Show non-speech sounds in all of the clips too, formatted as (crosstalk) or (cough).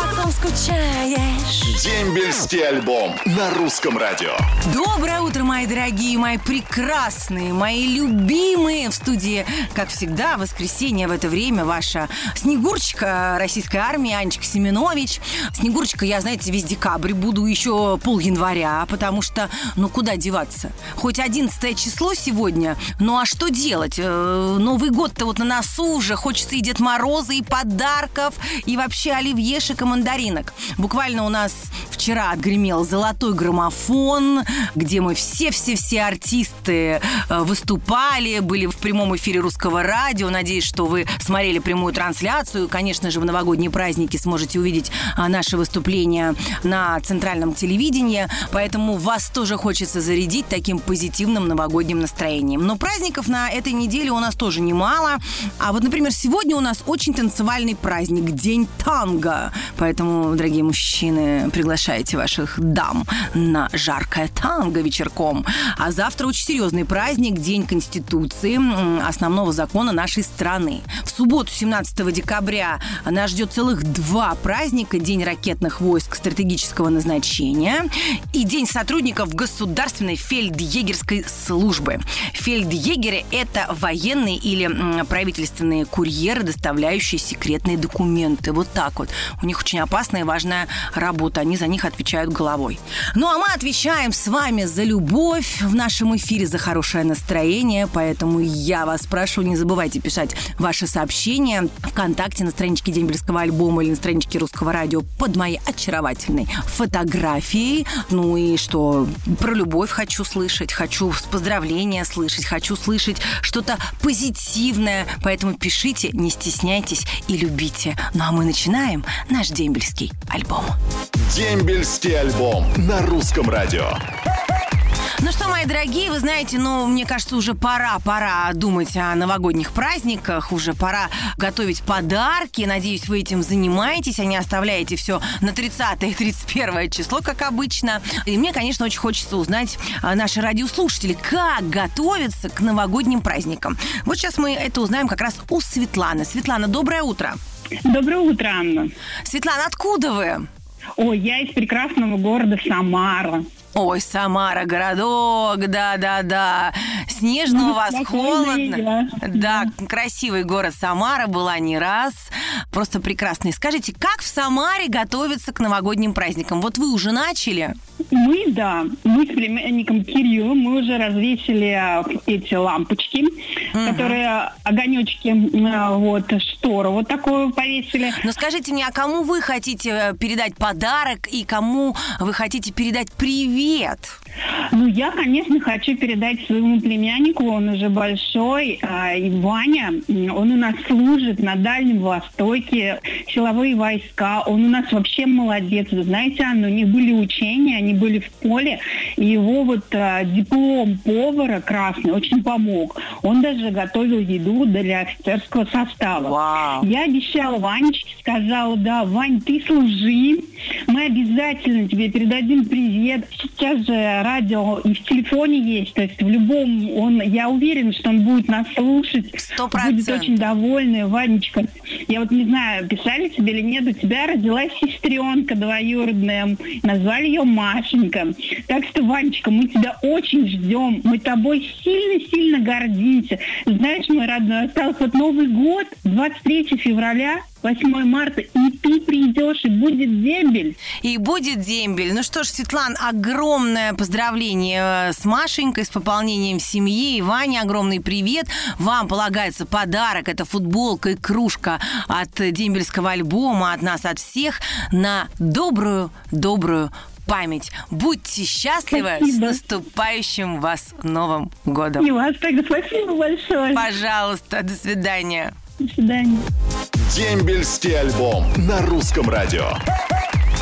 Потом скучаешь. Дембельский альбом на русском радио. Доброе утро, мои дорогие, мои прекрасные, мои любимые в студии, как всегда, в воскресенье в это время ваша Снегурочка российской армии Анечка Семенович. Снегурочка, я, знаете, весь декабрь буду еще пол января, потому что, ну, куда деваться? Хоть 11 число сегодня, ну, а что делать? Э, Новый год-то вот на носу уже, хочется и Дед Мороза, и подарков, и вообще оливьешек и мандаринок. Буквально у нас вчера отгремел золотой граммофон, где мы все-все-все артисты э, выступали, были в прямом эфире русского радио. Надеюсь, что вы смотрели прямую трансляцию. Конечно же, в новогодние праздники сможете увидеть а, наши выступления на центральном телевидении. Поэтому вас тоже хочется зарядить таким позитивным новогодним настроением. Но праздников на этой неделе у нас тоже немало. А вот, например, сегодня у нас очень танцевальный праздник, День танго. Поэтому, дорогие мужчины, приглашайте ваших дам на жаркое танго вечерком. А завтра очень серьезный праздник, День Конституции, основного закона нашей страны. В субботу, 17 декабря, нас ждет целых два праздника. День ракетных войск стратегического назначения и День сотрудников Государственной фельдъегерской службы. Фельдъегеры – это военные или правительственные курьеры, доставляющие секретные документы. Вот так вот. У них очень опасная и важная работа. Они за них отвечают головой. Ну, а мы отвечаем с вами за любовь в нашем эфире, за хорошее настроение. Поэтому я вас прошу, не забывайте писать ваши сообщения ВКонтакте на страничке Дембельского альбома или на страничке Русского радио под моей очаровательной фотографией. Ну и что, про любовь хочу слышать, хочу поздравления слышать, хочу слышать что-то позитивное. Поэтому пишите, не стесняйтесь и любите. Ну а мы начинаем наш дембельский альбом. Дембельский альбом на русском радио. Ну что, мои дорогие, вы знаете, ну, мне кажется, уже пора, пора думать о новогодних праздниках, уже пора готовить подарки. Надеюсь, вы этим занимаетесь, а не оставляете все на 30 и 31 число, как обычно. И мне, конечно, очень хочется узнать а, наши радиослушатели, как готовятся к новогодним праздникам. Вот сейчас мы это узнаем как раз у Светланы. Светлана, доброе утро. Доброе утро, Анна. Светлана, откуда вы? Ой, я из прекрасного города Самара. Ой, Самара, городок, да-да-да. Снежно у вас, холодно. Да, красивый город Самара, была не раз. Просто прекрасный. Скажите, как в Самаре готовиться к новогодним праздникам? Вот вы уже начали? Мы, да, мы с племянником Кириллом, мы уже развесили а, эти лампочки, которые огонечки, а, вот, штору вот такую повесили. Но скажите мне, а кому вы хотите э, передать подарок и кому вы хотите передать привет? Ну, я, конечно, хочу передать своему племяннику, он уже большой, а, и Ваня, он у нас служит на Дальнем Востоке, силовые войска, он у нас вообще молодец. Вы знаете, Анна, у них были учения, они были в поле, и его вот а, диплом повара красный очень помог. Он даже готовил еду для офицерского состава. Вау. Я обещала Ванечке, сказала, да, Вань, ты служи, мы обязательно тебе передадим привет. Сейчас же радио и в телефоне есть, то есть в любом, он, я уверена, что он будет нас слушать, Сто будет очень довольный, Ванечка. Я вот не знаю, писали тебе или нет, у тебя родилась сестренка двоюродная, назвали ее Машенька. Так что, Ванечка, мы тебя очень ждем, мы тобой сильно-сильно гордимся. Знаешь, мой родной, остался вот Новый год, 23 февраля, 8 марта, и ты придешь, и будет дембель. И будет дембель. Ну что ж, Светлан, огромное поздравление э, с Машенькой, с пополнением семьи. И Ване огромный привет. Вам полагается подарок. Это футболка и кружка от дембельского альбома, от нас, от всех, на добрую-добрую память. Будьте счастливы с Спасибо. наступающим вас Новым годом. И вас тогда спасибо большое. Пожалуйста, до свидания. До свидания. Дембельский альбом на русском радио.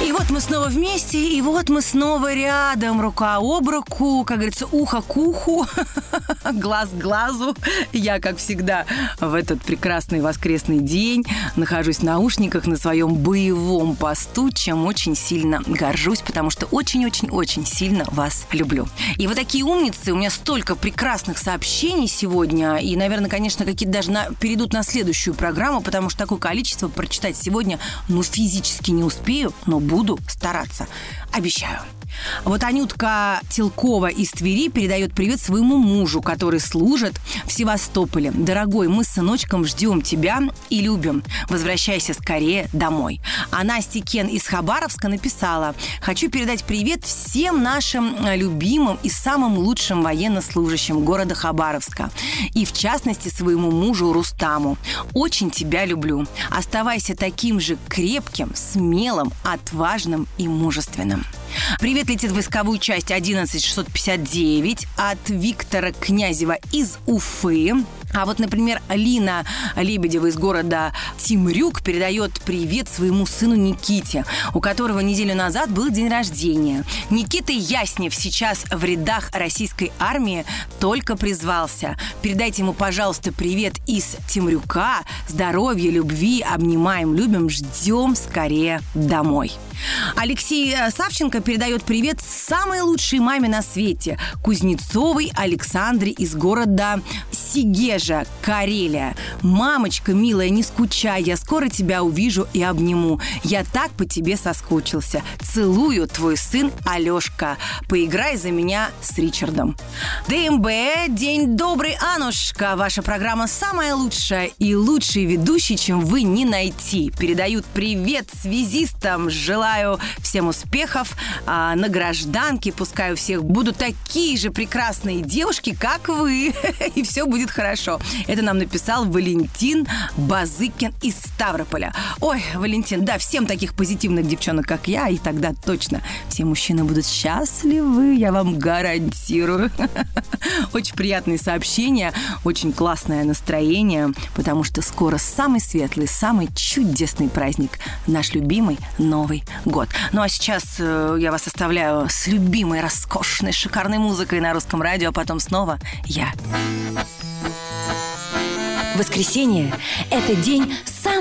И вот мы снова вместе, и вот мы снова рядом, рука об руку, как говорится, ухо к уху, (laughs) глаз к глазу. Я, как всегда, в этот прекрасный воскресный день нахожусь в наушниках на своем боевом посту, чем очень сильно горжусь, потому что очень-очень-очень сильно вас люблю. И вот такие умницы, у меня столько прекрасных сообщений сегодня, и, наверное, конечно, какие-то даже на, перейдут на следующую программу, потому что такое количество прочитать сегодня, ну, физически не успею, но буду стараться. Обещаю. Вот Анютка Телкова из Твери передает привет своему мужу, который служит в Севастополе. Дорогой, мы с сыночком ждем тебя и любим. Возвращайся скорее домой. А Настя Кен из Хабаровска написала, хочу передать привет всем нашим любимым и самым лучшим военнослужащим города Хабаровска. И в частности своему мужу Рустаму. Очень тебя люблю. Оставайся таким же крепким, смелым, отважным и мужественным. Привет летит в войсковую часть 11659 от Виктора Князева из Уфы. А вот, например, Алина Лебедева из города Тимрюк передает привет своему сыну Никите, у которого неделю назад был день рождения. Никита Яснев сейчас в рядах российской армии только призвался. Передайте ему, пожалуйста, привет из Тимрюка. Здоровья, любви, обнимаем, любим, ждем скорее домой. Алексей э, Савченко передает привет самой лучшей маме на свете Кузнецовой Александре из города Сигежа, Карелия. Мамочка, милая, не скучай, я скоро тебя увижу и обниму. Я так по тебе соскучился. Целую, твой сын Алешка. Поиграй за меня с Ричардом. ДМБ, день добрый, Анушка. Ваша программа самая лучшая и лучший ведущий, чем вы, не найти. Передают привет связистам. Желаю всем успехов а, на гражданке. Пускай у всех будут такие же прекрасные девушки, как вы. (laughs) И все будет хорошо. Это нам написал Валентин Базыкин из Ставрополя. Ой, Валентин, да, всем таких позитивных девчонок, как я, и тогда точно все мужчины будут счастливы, я вам гарантирую. (laughs) Очень приятные сообщения, очень классное настроение, потому что скоро самый светлый, самый чудесный праздник, наш любимый Новый год. Ну а сейчас э, я вас оставляю с любимой, роскошной, шикарной музыкой на русском радио, а потом снова я. Воскресенье – это день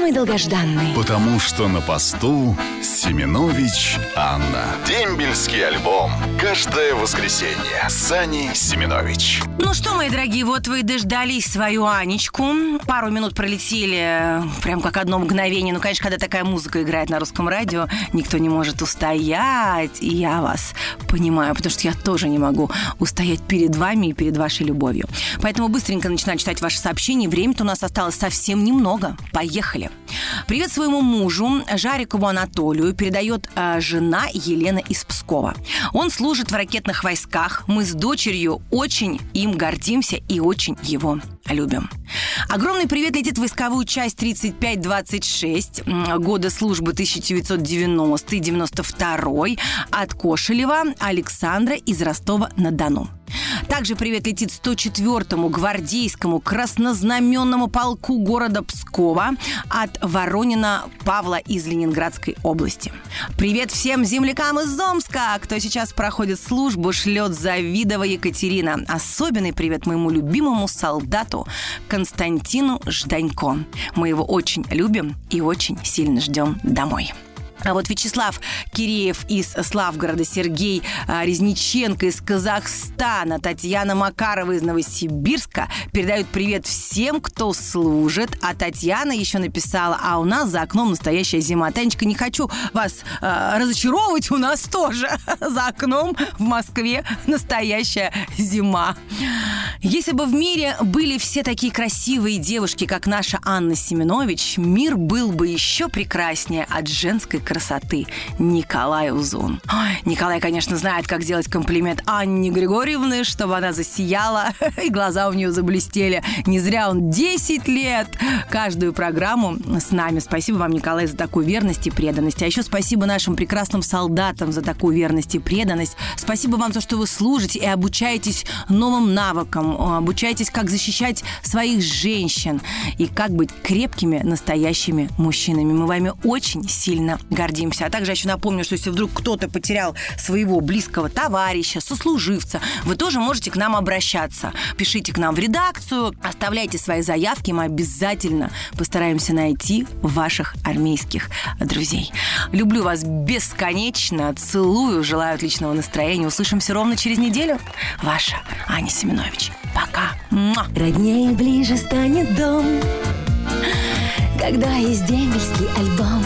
самый долгожданный. Потому что на посту Семенович Анна. Дембельский альбом. Каждое воскресенье. Сани Семенович. Ну что, мои дорогие, вот вы дождались свою Анечку. Пару минут пролетели, прям как одно мгновение. Ну, конечно, когда такая музыка играет на русском радио, никто не может устоять. И я вас понимаю, потому что я тоже не могу устоять перед вами и перед вашей любовью. Поэтому быстренько начинаю читать ваши сообщения. Время-то у нас осталось совсем немного. Поехали. Привет своему мужу Жарикову Анатолию передает э, жена Елена из Пскова. Он служит в ракетных войсках. Мы с дочерью очень им гордимся и очень его любим. Огромный привет летит в войсковую часть 3526 м, года службы 1990-92 от Кошелева Александра из Ростова-на-Дону. Также привет летит 104-му гвардейскому краснознаменному полку города Пскова от Воронина Павла из Ленинградской области. Привет всем землякам из Омска, кто сейчас проходит службу, шлет Завидова Екатерина. Особенный привет моему любимому солдату Константину Жданько. Мы его очень любим и очень сильно ждем домой. А вот Вячеслав Киреев из Славгорода, Сергей а, Резниченко из Казахстана, Татьяна Макарова из Новосибирска передают привет всем, кто служит. А Татьяна еще написала, а у нас за окном настоящая зима. Танечка, не хочу вас э, разочаровывать, у нас тоже (laughs) за окном в Москве настоящая зима. Если бы в мире были все такие красивые девушки, как наша Анна Семенович, мир был бы еще прекраснее от женской красоты. Николай Узун. Николай, конечно, знает, как сделать комплимент Анне Григорьевне, чтобы она засияла, (laughs) и глаза у нее заблестели. Не зря он 10 лет каждую программу с нами. Спасибо вам, Николай, за такую верность и преданность. А еще спасибо нашим прекрасным солдатам за такую верность и преданность. Спасибо вам за то, что вы служите и обучаетесь новым навыкам советам, обучайтесь, как защищать своих женщин и как быть крепкими, настоящими мужчинами. Мы вами очень сильно гордимся. А также еще напомню, что если вдруг кто-то потерял своего близкого товарища, сослуживца, вы тоже можете к нам обращаться. Пишите к нам в редакцию, оставляйте свои заявки, мы обязательно постараемся найти ваших армейских друзей. Люблю вас бесконечно, целую, желаю отличного настроения. Услышимся ровно через неделю. Ваша Аня Семенович. Пока. Муа. Роднее ближе станет дом Когда есть дембельский альбом